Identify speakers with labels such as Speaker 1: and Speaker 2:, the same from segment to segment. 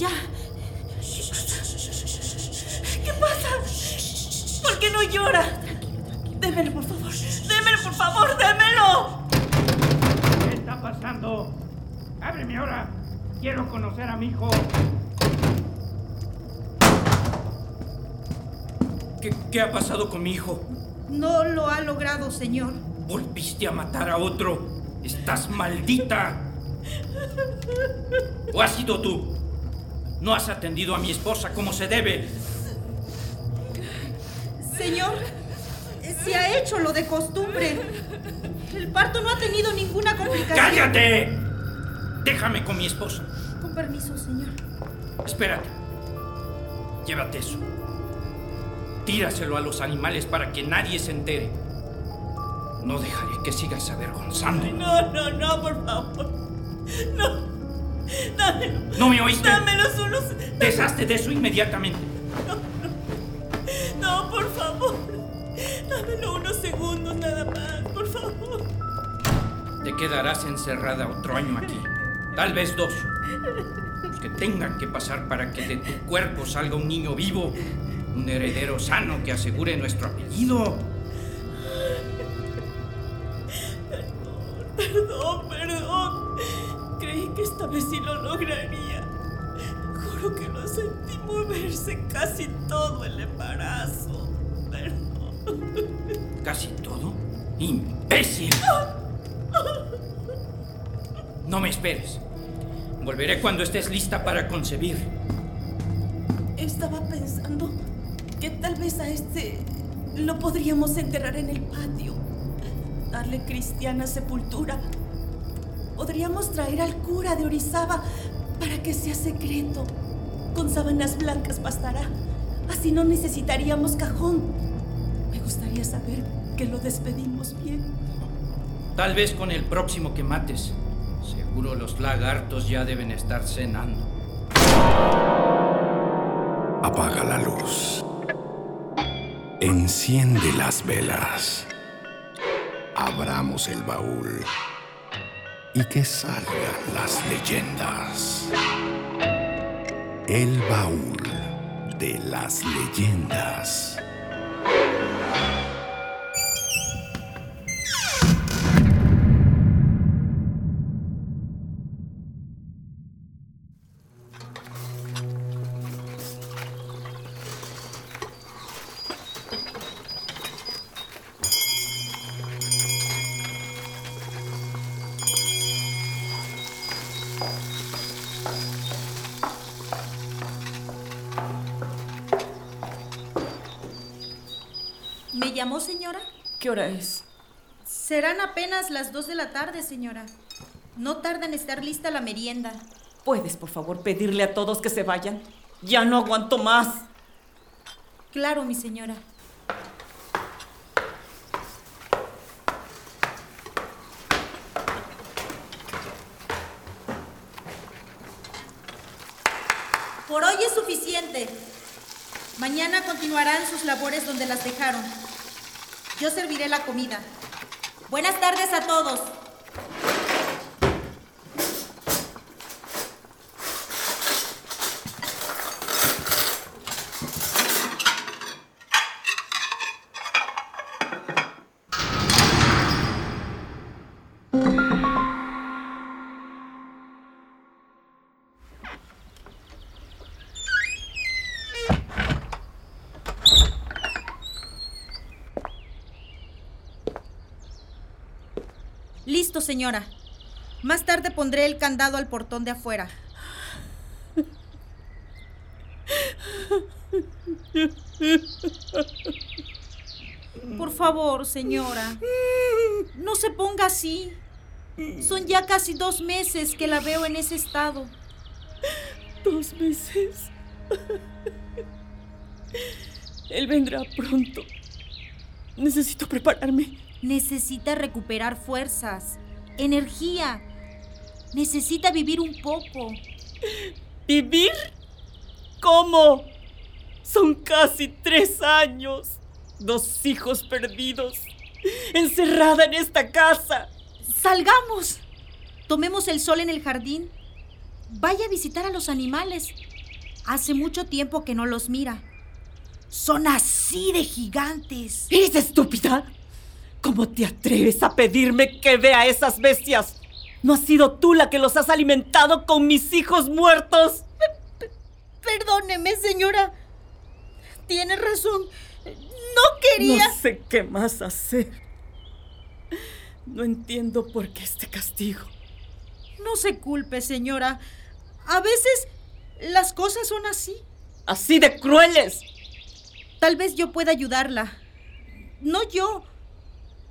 Speaker 1: Ya.
Speaker 2: ¿Qué pasa? ¿Por qué no llora? Démelo, por favor, démelo, por favor, démelo.
Speaker 3: ¿Qué está pasando? ¡Ábreme ahora! Quiero conocer a mi hijo.
Speaker 4: ¿Qué, qué ha pasado con mi hijo?
Speaker 1: No lo ha logrado, señor.
Speaker 4: ¿Volviste a matar a otro? ¡Estás maldita! ¿O has sido tú? No has atendido a mi esposa como se debe.
Speaker 1: Señor, se ha hecho lo de costumbre. El parto no ha tenido ninguna complicación.
Speaker 4: ¡Cállate! Déjame con mi esposa.
Speaker 1: Con permiso, señor.
Speaker 4: Espérate. Llévate eso. Tíraselo a los animales para que nadie se entere. No dejaré que sigas avergonzando.
Speaker 2: No, no, no, por favor. No. Dámelo.
Speaker 4: ¿No me oíste?
Speaker 2: Dámelos unos.
Speaker 4: Deshazte de eso inmediatamente.
Speaker 2: No, por favor. Dámelo unos segundos nada más, por favor.
Speaker 4: Te quedarás encerrada otro año aquí. Tal vez dos. Los que tengan que pasar para que de tu cuerpo salga un niño vivo. Un heredero sano que asegure nuestro apellido.
Speaker 2: Casi todo el embarazo. Perdón.
Speaker 4: ¿Casi todo? ¡Imbécil! No me esperes. Volveré cuando estés lista para concebir.
Speaker 2: Estaba pensando que tal vez a este lo podríamos enterrar en el patio. Darle cristiana sepultura. Podríamos traer al cura de Orizaba para que sea secreto. Con sábanas blancas bastará. Así no necesitaríamos cajón. Me gustaría saber que lo despedimos bien.
Speaker 4: Tal vez con el próximo que mates. Seguro los lagartos ya deben estar cenando.
Speaker 5: Apaga la luz. Enciende las velas. Abramos el baúl. Y que salgan las leyendas. El baúl de las leyendas.
Speaker 1: Las dos de la tarde, señora. No tarda en estar lista la merienda.
Speaker 6: ¿Puedes, por favor, pedirle a todos que se vayan? Ya no aguanto más.
Speaker 1: Claro, mi señora. Por hoy es suficiente. Mañana continuarán sus labores donde las dejaron. Yo serviré la comida. Buenas tardes a todos. Listo, señora. Más tarde pondré el candado al portón de afuera. Por favor, señora. No se ponga así. Son ya casi dos meses que la veo en ese estado.
Speaker 2: Dos meses. Él vendrá pronto. Necesito prepararme.
Speaker 1: Necesita recuperar fuerzas, energía. Necesita vivir un poco.
Speaker 2: ¿Vivir? ¿Cómo? Son casi tres años. Dos hijos perdidos. Encerrada en esta casa.
Speaker 1: Salgamos. Tomemos el sol en el jardín. Vaya a visitar a los animales. Hace mucho tiempo que no los mira. Son así de gigantes.
Speaker 2: ¿Eres estúpida? ¿Cómo te atreves a pedirme que vea esas bestias? ¿No has sido tú la que los has alimentado con mis hijos muertos?
Speaker 1: Perdóneme, señora. Tiene razón. No quería.
Speaker 2: No sé qué más hacer. No entiendo por qué este castigo.
Speaker 1: No se culpe, señora. A veces las cosas son así.
Speaker 2: Así de crueles.
Speaker 1: Tal vez yo pueda ayudarla. No yo.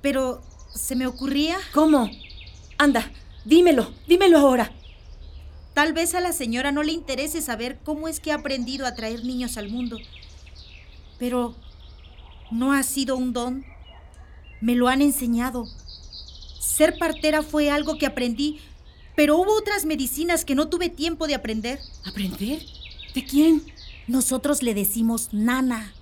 Speaker 1: Pero se me ocurría.
Speaker 2: ¿Cómo? Anda, dímelo, dímelo ahora.
Speaker 1: Tal vez a la señora no le interese saber cómo es que ha aprendido a traer niños al mundo. Pero no ha sido un don. Me lo han enseñado. Ser partera fue algo que aprendí, pero hubo otras medicinas que no tuve tiempo de aprender.
Speaker 2: ¿Aprender? ¿De quién?
Speaker 1: Nosotros le decimos nana.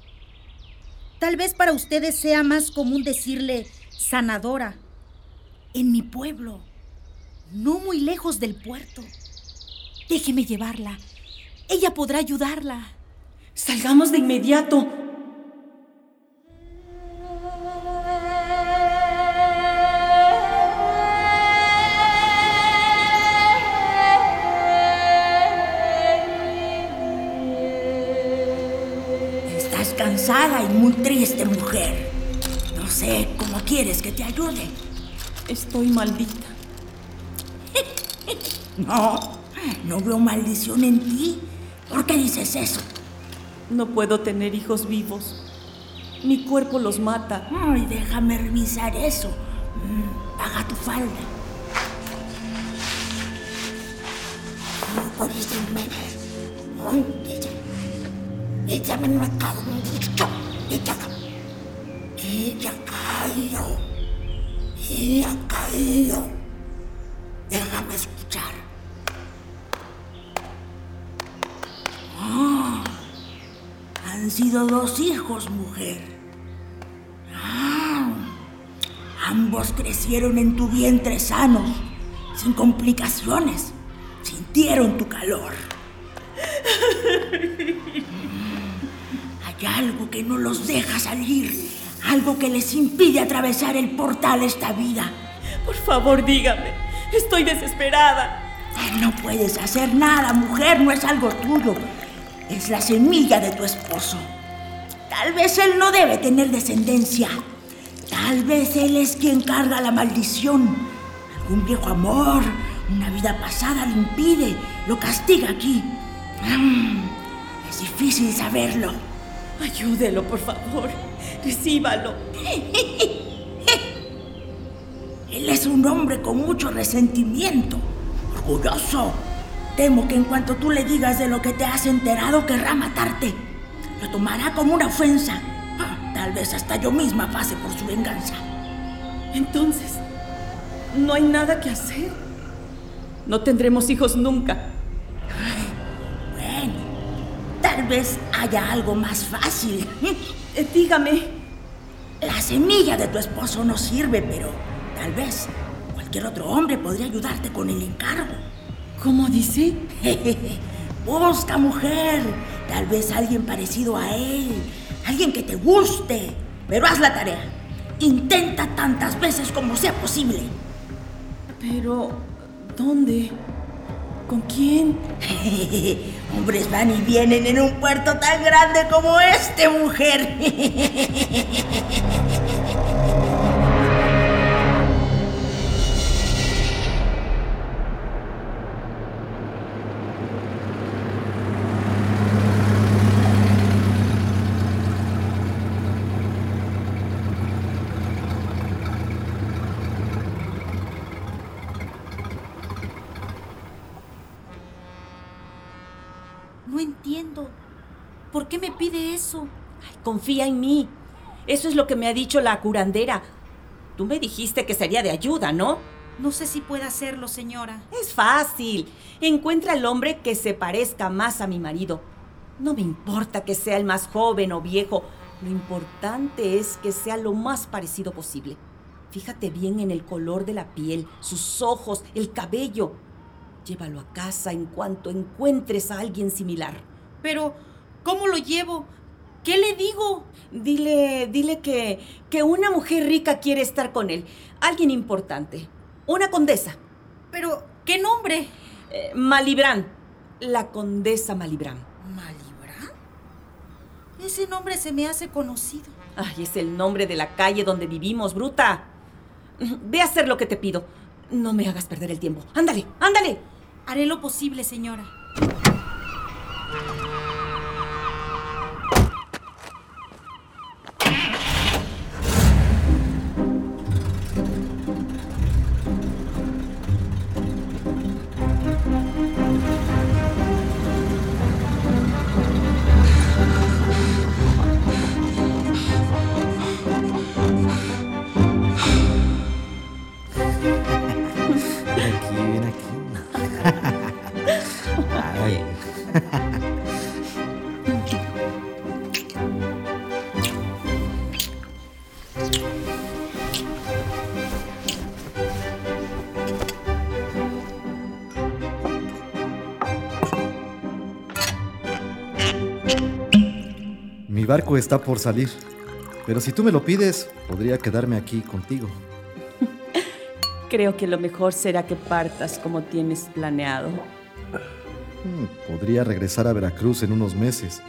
Speaker 1: Tal vez para ustedes sea más común decirle sanadora. En mi pueblo, no muy lejos del puerto. Déjeme llevarla. Ella podrá ayudarla.
Speaker 2: Salgamos de inmediato.
Speaker 7: Estás cansada y muy triste, mujer. Sé cómo quieres que te ayude.
Speaker 2: Estoy maldita.
Speaker 7: No, no veo maldición en ti. ¿Por qué dices eso?
Speaker 2: No puedo tener hijos vivos. Mi cuerpo los mata.
Speaker 7: Ay, déjame revisar eso. Mm, Paga tu falda. Caído. Ella caído. Déjame escuchar. Ah, han sido dos hijos, mujer. Ah, ambos crecieron en tu vientre sanos, sin complicaciones. Sintieron tu calor. Hay algo que no los deja salir, algo que les impide atravesar el portal esta vida.
Speaker 2: Por favor, dígame. Estoy desesperada.
Speaker 7: No puedes hacer nada, mujer, no es algo tuyo. Es la semilla de tu esposo. Tal vez él no debe tener descendencia. Tal vez él es quien carga la maldición. Algún viejo amor, una vida pasada lo impide, lo castiga aquí. Mm, es difícil saberlo.
Speaker 2: Ayúdelo, por favor. Recíbalo.
Speaker 7: Él es un hombre con mucho resentimiento, orgulloso. Temo que en cuanto tú le digas de lo que te has enterado, querrá matarte. Lo tomará como una ofensa. Ah, Tal vez hasta yo misma pase por su venganza.
Speaker 2: Entonces, no hay nada que hacer. No tendremos hijos nunca.
Speaker 7: Vez haya algo más fácil.
Speaker 2: Eh, dígame,
Speaker 7: La semilla de tu esposo no sirve, pero tal vez cualquier otro hombre podría ayudarte con el encargo.
Speaker 2: ¿cómo dice?
Speaker 7: Busca mujer, tal vez alguien parecido a él, alguien que te guste, pero haz la tarea. Intenta tantas veces como sea posible.
Speaker 2: Pero, ¿dónde? ¿Con quién?
Speaker 7: Hombres van y vienen en un puerto tan grande como este, mujer.
Speaker 2: Confía en mí. Eso es lo que me ha dicho la curandera. Tú me dijiste que sería de ayuda, ¿no?
Speaker 1: No sé si pueda hacerlo, señora.
Speaker 2: Es fácil. Encuentra al hombre que se parezca más a mi marido. No me importa que sea el más joven o viejo. Lo importante es que sea lo más parecido posible. Fíjate bien en el color de la piel, sus ojos, el cabello. Llévalo a casa en cuanto encuentres a alguien similar.
Speaker 1: Pero, ¿cómo lo llevo? ¿Qué le digo?
Speaker 2: Dile, dile que, que una mujer rica quiere estar con él. Alguien importante. Una condesa.
Speaker 1: Pero, ¿qué nombre?
Speaker 2: Eh, Malibran. La condesa Malibran.
Speaker 1: ¿Malibran? Ese nombre se me hace conocido.
Speaker 2: Ay, es el nombre de la calle donde vivimos, bruta. Ve a hacer lo que te pido. No me hagas perder el tiempo. Ándale, ándale.
Speaker 1: Haré lo posible, señora.
Speaker 8: Barco está por salir, pero si tú me lo pides, podría quedarme aquí contigo.
Speaker 2: Creo que lo mejor será que partas como tienes planeado.
Speaker 8: Hmm, Podría regresar a Veracruz en unos meses.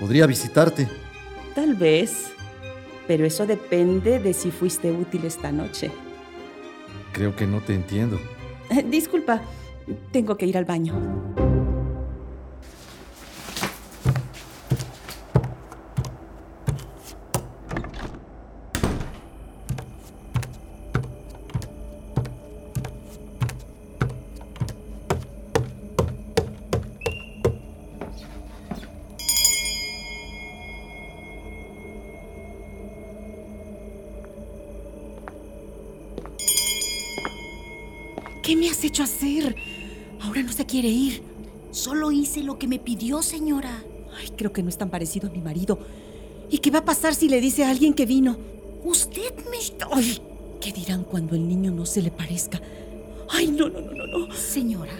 Speaker 8: Podría visitarte.
Speaker 2: Tal vez. Pero eso depende de si fuiste útil esta noche.
Speaker 8: Creo que no te entiendo.
Speaker 2: Disculpa, tengo que ir al baño. Hecho hacer? Ahora no se quiere ir.
Speaker 1: Solo hice lo que me pidió, señora.
Speaker 2: Ay, creo que no es tan parecido a mi marido. ¿Y qué va a pasar si le dice a alguien que vino?
Speaker 1: Usted me...
Speaker 2: Ay, ¿qué dirán cuando el niño no se le parezca? Ay, no, no, no, no, no.
Speaker 1: Señora,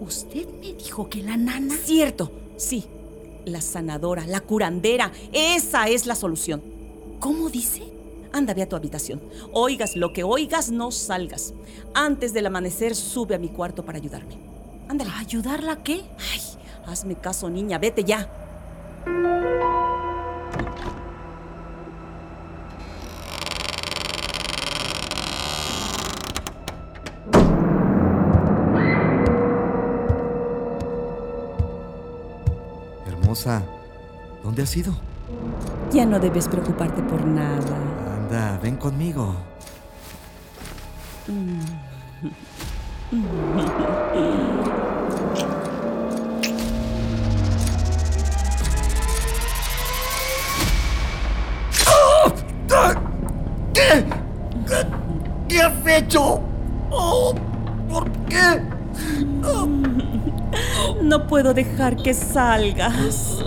Speaker 1: usted me dijo que la nana...
Speaker 2: Cierto, sí. La sanadora, la curandera, esa es la solución.
Speaker 1: ¿Cómo dice?
Speaker 2: Anda, ve a tu habitación. Oigas lo que oigas, no salgas. Antes del amanecer, sube a mi cuarto para ayudarme. Ándale.
Speaker 1: ¿Ayudarla a qué?
Speaker 2: Ay, hazme caso, niña, vete ya.
Speaker 8: Hermosa, ¿dónde has ido?
Speaker 2: Ya no debes preocuparte por nada.
Speaker 8: Anda, ven conmigo.
Speaker 5: ¿Qué? ¿Qué, qué has hecho? Oh, ¿Por qué?
Speaker 2: No puedo dejar que salgas.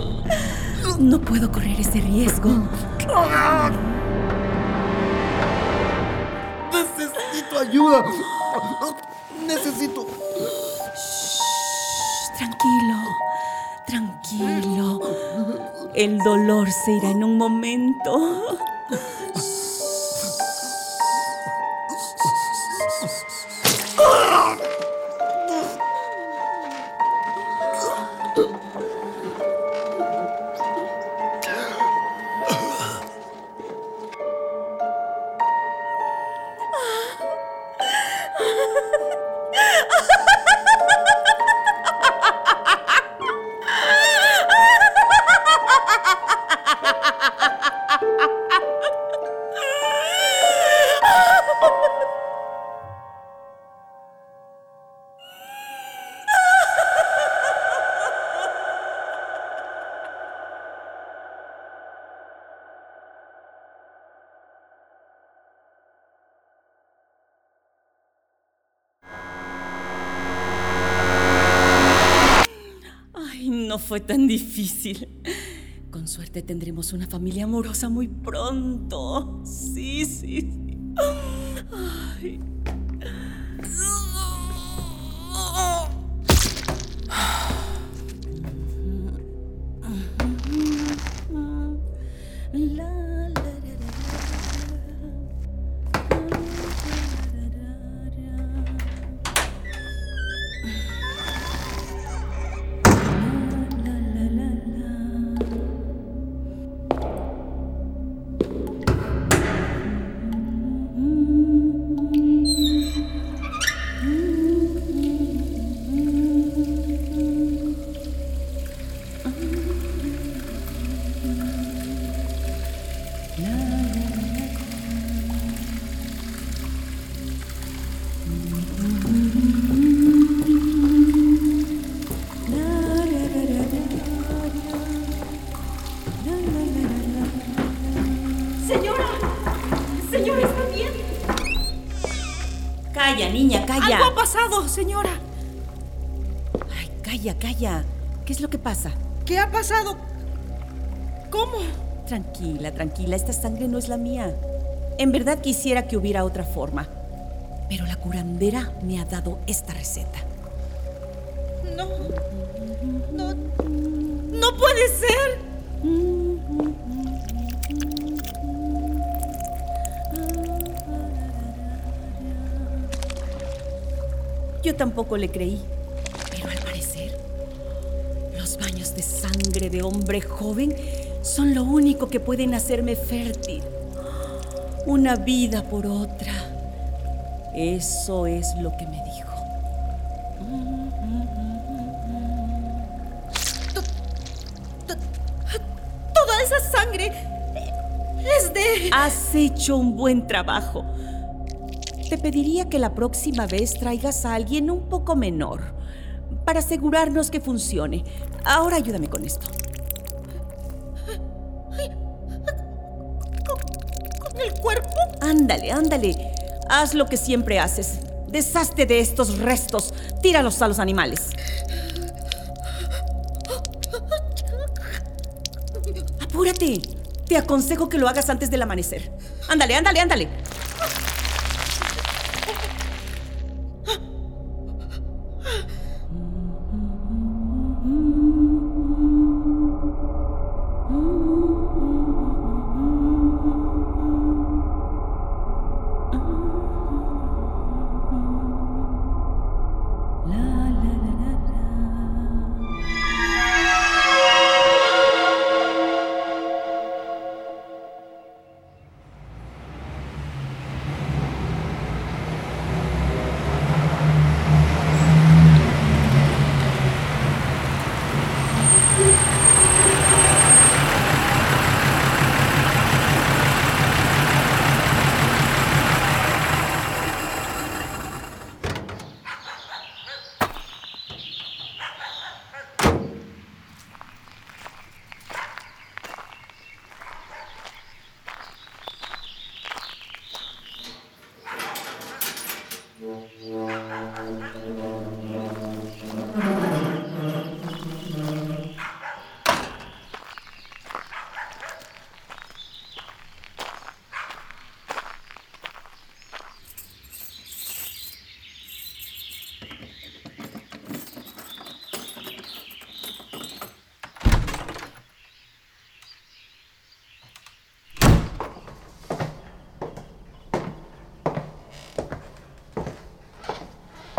Speaker 2: No puedo correr ese riesgo.
Speaker 5: Ayuda. Necesito.
Speaker 2: Tranquilo, tranquilo. El dolor se irá en un momento. Fue tan difícil. Con suerte tendremos una familia amorosa muy pronto. Sí, sí, sí. Ay.
Speaker 1: Señora.
Speaker 2: Ay, calla, calla. ¿Qué es lo que pasa?
Speaker 1: ¿Qué ha pasado? ¿Cómo?
Speaker 2: Tranquila, tranquila, esta sangre no es la mía. En verdad quisiera que hubiera otra forma. Pero la curandera me ha dado esta receta.
Speaker 1: No. No. No puede ser.
Speaker 2: Yo tampoco le creí. Pero al parecer, los baños de sangre de hombre joven son lo único que pueden hacerme fértil. Una vida por otra. Eso es lo que me dijo.
Speaker 1: Toda esa sangre es de...
Speaker 2: Has hecho un buen trabajo. Te pediría que la próxima vez traigas a alguien un poco menor para asegurarnos que funcione. Ahora ayúdame con esto.
Speaker 1: ¿Con el cuerpo?
Speaker 2: Ándale, ándale. Haz lo que siempre haces. Deshazte de estos restos. Tíralos a los animales. Apúrate. Te aconsejo que lo hagas antes del amanecer. Ándale, ándale, ándale.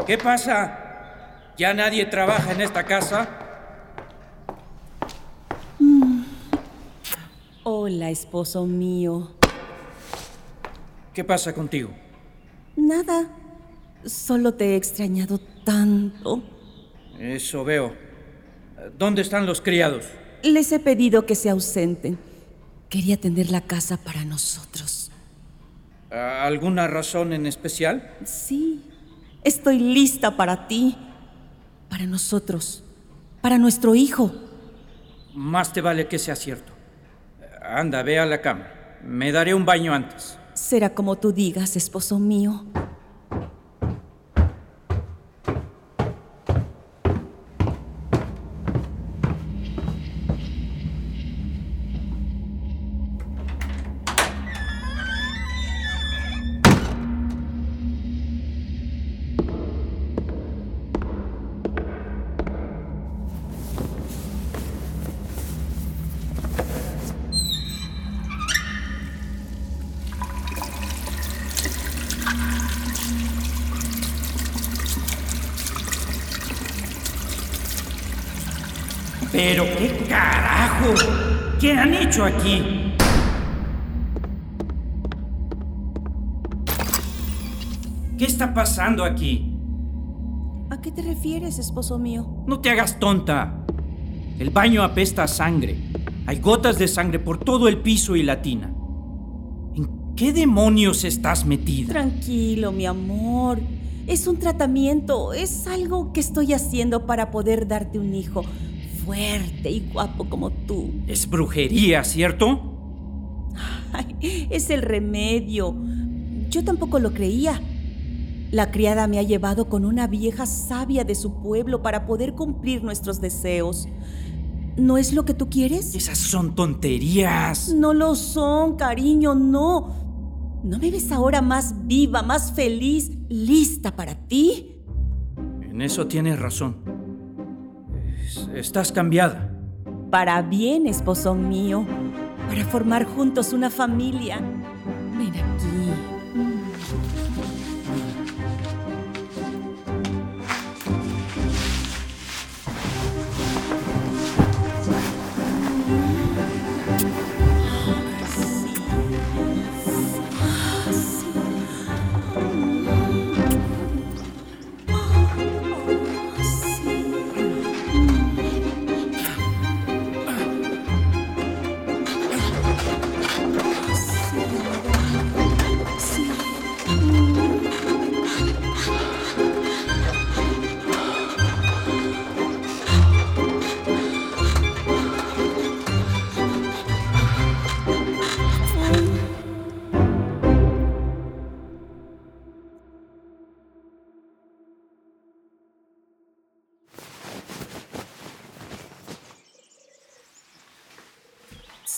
Speaker 4: ¿Qué pasa? ¿Ya nadie trabaja en esta casa?
Speaker 2: Hola, esposo mío.
Speaker 4: ¿Qué pasa contigo?
Speaker 2: Nada. Solo te he extrañado tanto.
Speaker 4: Eso veo. ¿Dónde están los criados?
Speaker 2: Les he pedido que se ausenten. Quería tener la casa para nosotros.
Speaker 4: ¿Alguna razón en especial?
Speaker 2: Sí. Estoy lista para ti. Para nosotros. Para nuestro hijo.
Speaker 4: Más te vale que sea cierto. Anda, ve a la cama. Me daré un baño antes.
Speaker 2: Será como tú digas, esposo mío.
Speaker 4: Aquí? ¿Qué está pasando aquí?
Speaker 2: ¿A qué te refieres, esposo mío?
Speaker 4: No te hagas tonta. El baño apesta a sangre. Hay gotas de sangre por todo el piso y la tina. ¿En qué demonios estás metida?
Speaker 2: Tranquilo, mi amor. Es un tratamiento, es algo que estoy haciendo para poder darte un hijo fuerte y guapo como tú.
Speaker 4: Es brujería, ¿cierto?
Speaker 2: Ay, es el remedio. Yo tampoco lo creía. La criada me ha llevado con una vieja sabia de su pueblo para poder cumplir nuestros deseos. ¿No es lo que tú quieres?
Speaker 4: Esas son tonterías.
Speaker 2: No lo son, cariño, no. ¿No me ves ahora más viva, más feliz, lista para ti?
Speaker 4: En eso tienes razón. Estás cambiada.
Speaker 2: Para bien, esposo mío. Para formar juntos una familia. Ven aquí.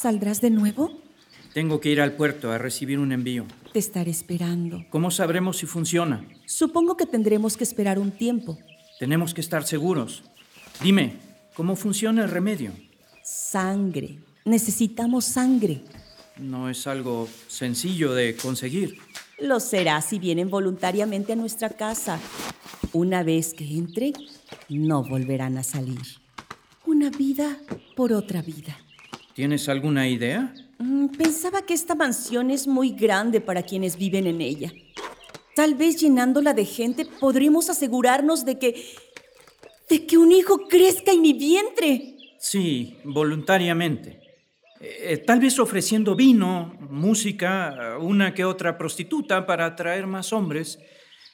Speaker 2: ¿Saldrás de nuevo?
Speaker 4: Tengo que ir al puerto a recibir un envío.
Speaker 2: Te estaré esperando.
Speaker 4: ¿Cómo sabremos si funciona?
Speaker 2: Supongo que tendremos que esperar un tiempo.
Speaker 4: Tenemos que estar seguros. Dime, ¿cómo funciona el remedio?
Speaker 2: Sangre. Necesitamos sangre.
Speaker 4: No es algo sencillo de conseguir.
Speaker 2: Lo será si vienen voluntariamente a nuestra casa. Una vez que entren, no volverán a salir. Una vida por otra vida.
Speaker 4: ¿Tienes alguna idea?
Speaker 2: Mm, pensaba que esta mansión es muy grande para quienes viven en ella. Tal vez llenándola de gente podremos asegurarnos de que... de que un hijo crezca en mi vientre.
Speaker 4: Sí, voluntariamente. Eh, tal vez ofreciendo vino, música, una que otra prostituta para atraer más hombres.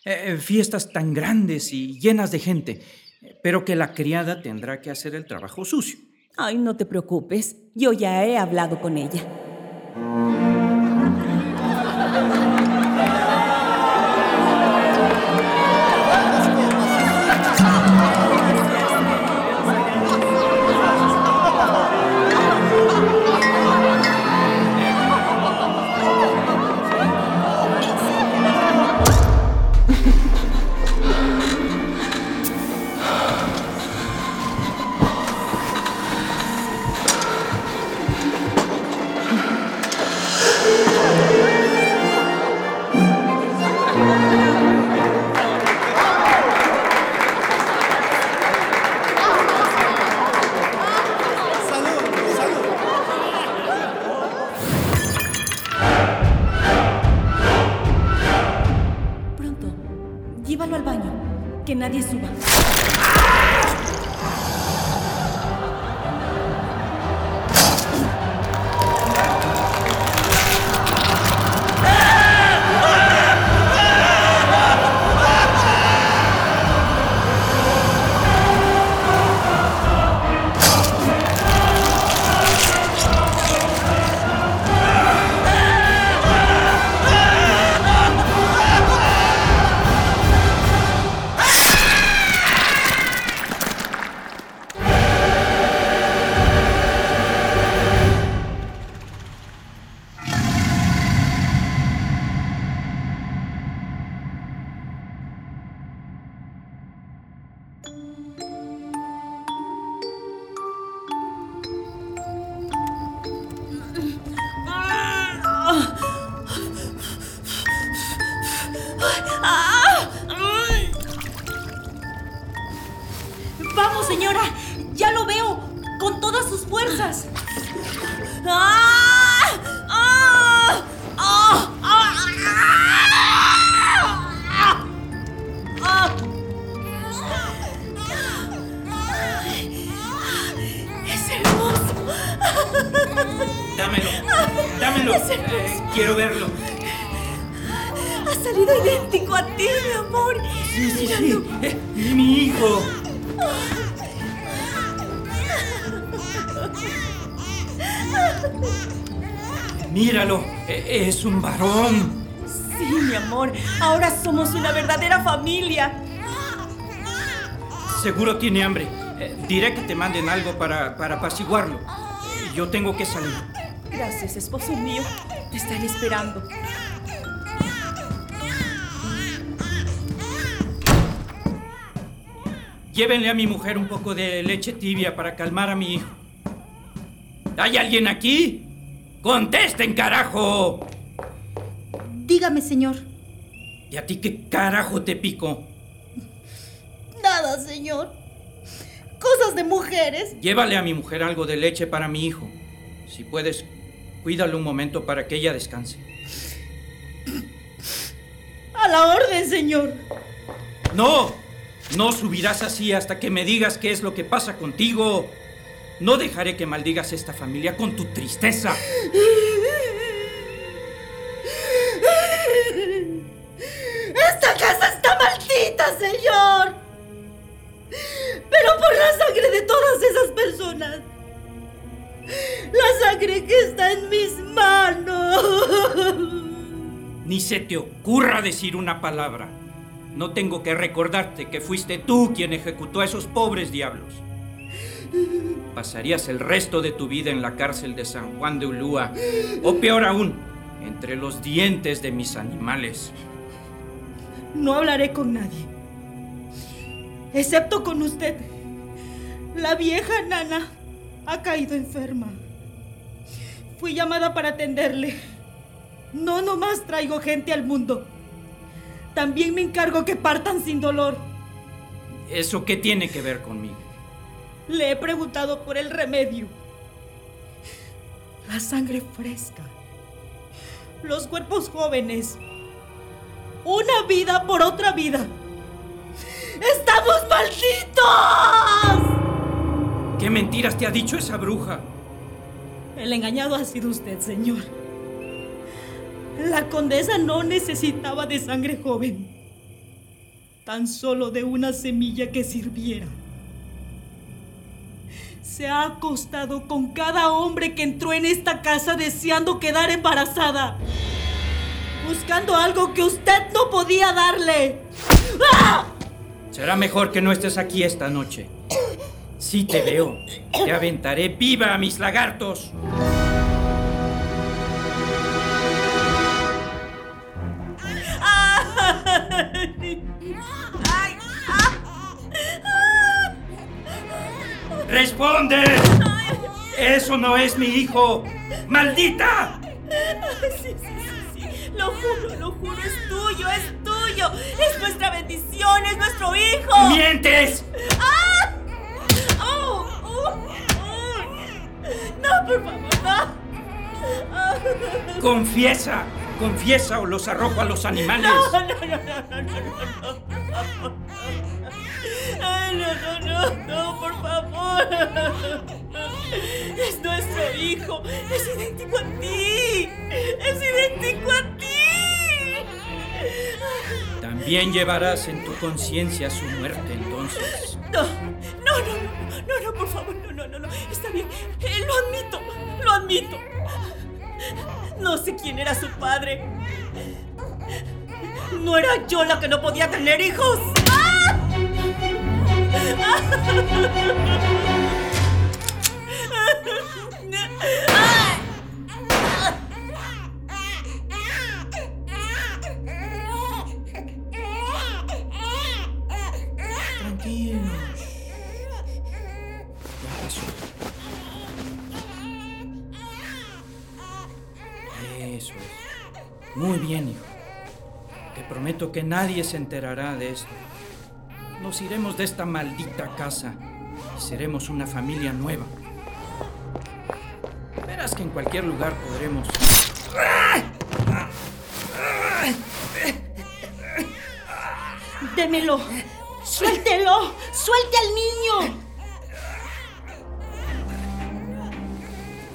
Speaker 4: Eh, fiestas tan grandes y llenas de gente. Pero que la criada tendrá que hacer el trabajo sucio.
Speaker 2: Ay, no te preocupes. Yo ya he hablado con ella. Mi
Speaker 4: hijo. Míralo, e- es un varón.
Speaker 2: Sí, mi amor. Ahora somos una verdadera familia.
Speaker 4: Seguro tiene hambre. Eh, diré que te manden algo para, para apaciguarlo. Yo tengo que salir.
Speaker 2: Gracias, esposo mío. Te estaré esperando.
Speaker 4: Llévenle a mi mujer un poco de leche tibia para calmar a mi hijo. ¿Hay alguien aquí? ¡Contesten, carajo!
Speaker 1: Dígame, señor.
Speaker 4: ¿Y a ti qué carajo te pico?
Speaker 1: Nada, señor. Cosas de mujeres.
Speaker 4: Llévale a mi mujer algo de leche para mi hijo. Si puedes, cuídalo un momento para que ella descanse.
Speaker 1: A la orden, señor.
Speaker 4: ¡No! No subirás así hasta que me digas qué es lo que pasa contigo. No dejaré que maldigas esta familia con tu tristeza.
Speaker 1: Esta casa está maldita, señor. Pero por la sangre de todas esas personas. La sangre que está en mis manos.
Speaker 4: Ni se te ocurra decir una palabra. No tengo que recordarte que fuiste tú quien ejecutó a esos pobres diablos. Pasarías el resto de tu vida en la cárcel de San Juan de Ulúa, o peor aún, entre los dientes de mis animales.
Speaker 1: No hablaré con nadie. Excepto con usted. La vieja nana ha caído enferma. Fui llamada para atenderle. No nomás traigo gente al mundo. También me encargo que partan sin dolor.
Speaker 4: ¿Eso qué tiene que ver conmigo?
Speaker 1: Le he preguntado por el remedio. La sangre fresca. Los cuerpos jóvenes. Una vida por otra vida. ¡Estamos malditos!
Speaker 4: ¿Qué mentiras te ha dicho esa bruja?
Speaker 1: El engañado ha sido usted, señor. La condesa no necesitaba de sangre joven, tan solo de una semilla que sirviera. Se ha acostado con cada hombre que entró en esta casa deseando quedar embarazada, buscando algo que usted no podía darle. ¡Ah!
Speaker 4: Será mejor que no estés aquí esta noche. Si te veo, te aventaré viva a mis lagartos. ¡Responde! ¡Eso no es mi hijo! ¡Maldita!
Speaker 2: Sí, sí, sí, sí. Lo juro, lo juro, es tuyo, es tuyo. Es nuestra bendición, es nuestro hijo.
Speaker 4: ¡Mientes!
Speaker 2: ¡Ah! ¡Oh! ¡Oh! ¡Oh! No, por favor, no. Ah.
Speaker 4: ¡Confiesa! ¡Confiesa o los arrojo a los animales!
Speaker 2: No, no, no, no, no, no, no, no. Ay, no, no, no, no, por favor. Es nuestro hijo. Es idéntico a ti. Es idéntico a ti.
Speaker 4: También llevarás en tu conciencia su muerte entonces.
Speaker 2: No, no, no, no, no, no, por favor, no, no, no, no. Está bien, eh, lo admito, lo admito. No sé quién era su padre. No era yo la que no podía tener hijos. ¡Ah!
Speaker 4: Eso es. Muy bien, hijo. Te prometo que nadie se enterará de esto. Nos iremos de esta maldita casa y seremos una familia nueva. ¿Creerás que en cualquier lugar podremos...
Speaker 1: Démelo. Suéltelo. Suelte al niño.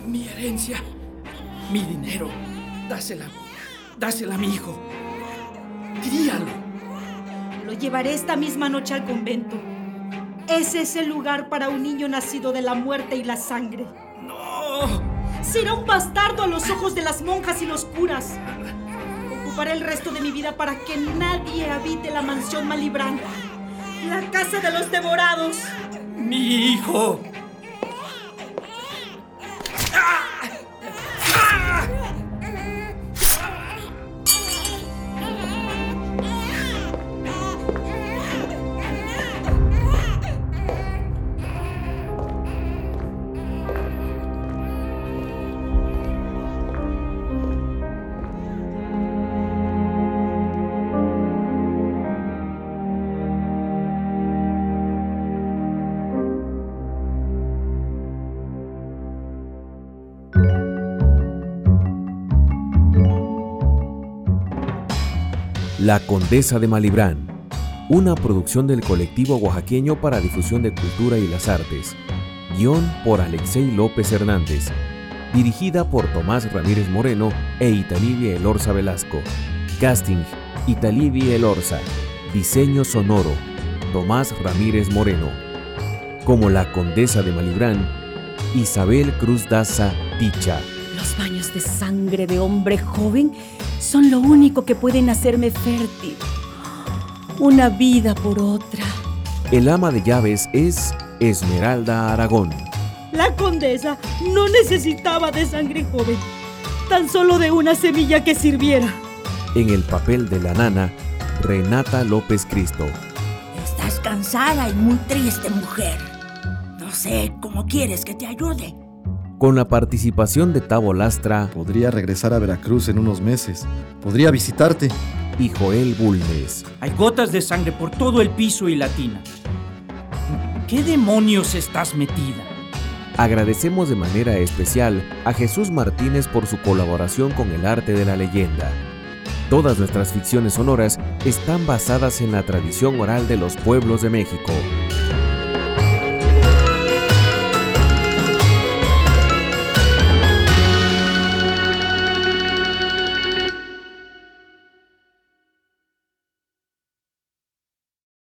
Speaker 4: Mi herencia, mi dinero, dásela, dásela a mi hijo.
Speaker 1: Llevaré esta misma noche al convento. Ese es el lugar para un niño nacido de la muerte y la sangre.
Speaker 4: ¡No!
Speaker 1: Será un bastardo a los ojos de las monjas y los curas. Ocuparé el resto de mi vida para que nadie habite la mansión Malibrán. La casa de los devorados.
Speaker 4: Mi hijo.
Speaker 9: La Condesa de Malibrán, una producción del colectivo oaxaqueño para difusión de cultura y las artes. Guión por Alexei López Hernández. Dirigida por Tomás Ramírez Moreno e Italivia Elorza Velasco. Casting, Italivia Elorza. Diseño sonoro, Tomás Ramírez Moreno. Como la Condesa de Malibrán, Isabel Cruz Daza Dicha.
Speaker 2: Los baños de sangre de hombre joven son lo único que pueden hacerme fértil. Una vida por otra.
Speaker 9: El ama de llaves es Esmeralda Aragón.
Speaker 1: La condesa no necesitaba de sangre joven, tan solo de una semilla que sirviera.
Speaker 9: En el papel de la nana, Renata López Cristo.
Speaker 7: Estás cansada y muy triste, mujer. No sé cómo quieres que te ayude.
Speaker 9: Con la participación de Tavo Lastra
Speaker 8: Podría regresar a Veracruz en unos meses. Podría visitarte.
Speaker 9: y Joel Bulnes.
Speaker 4: Hay gotas de sangre por todo el piso y la tina. ¿Qué demonios estás metida?
Speaker 9: Agradecemos de manera especial a Jesús Martínez por su colaboración con el arte de la leyenda. Todas nuestras ficciones sonoras están basadas en la tradición oral de los pueblos de México.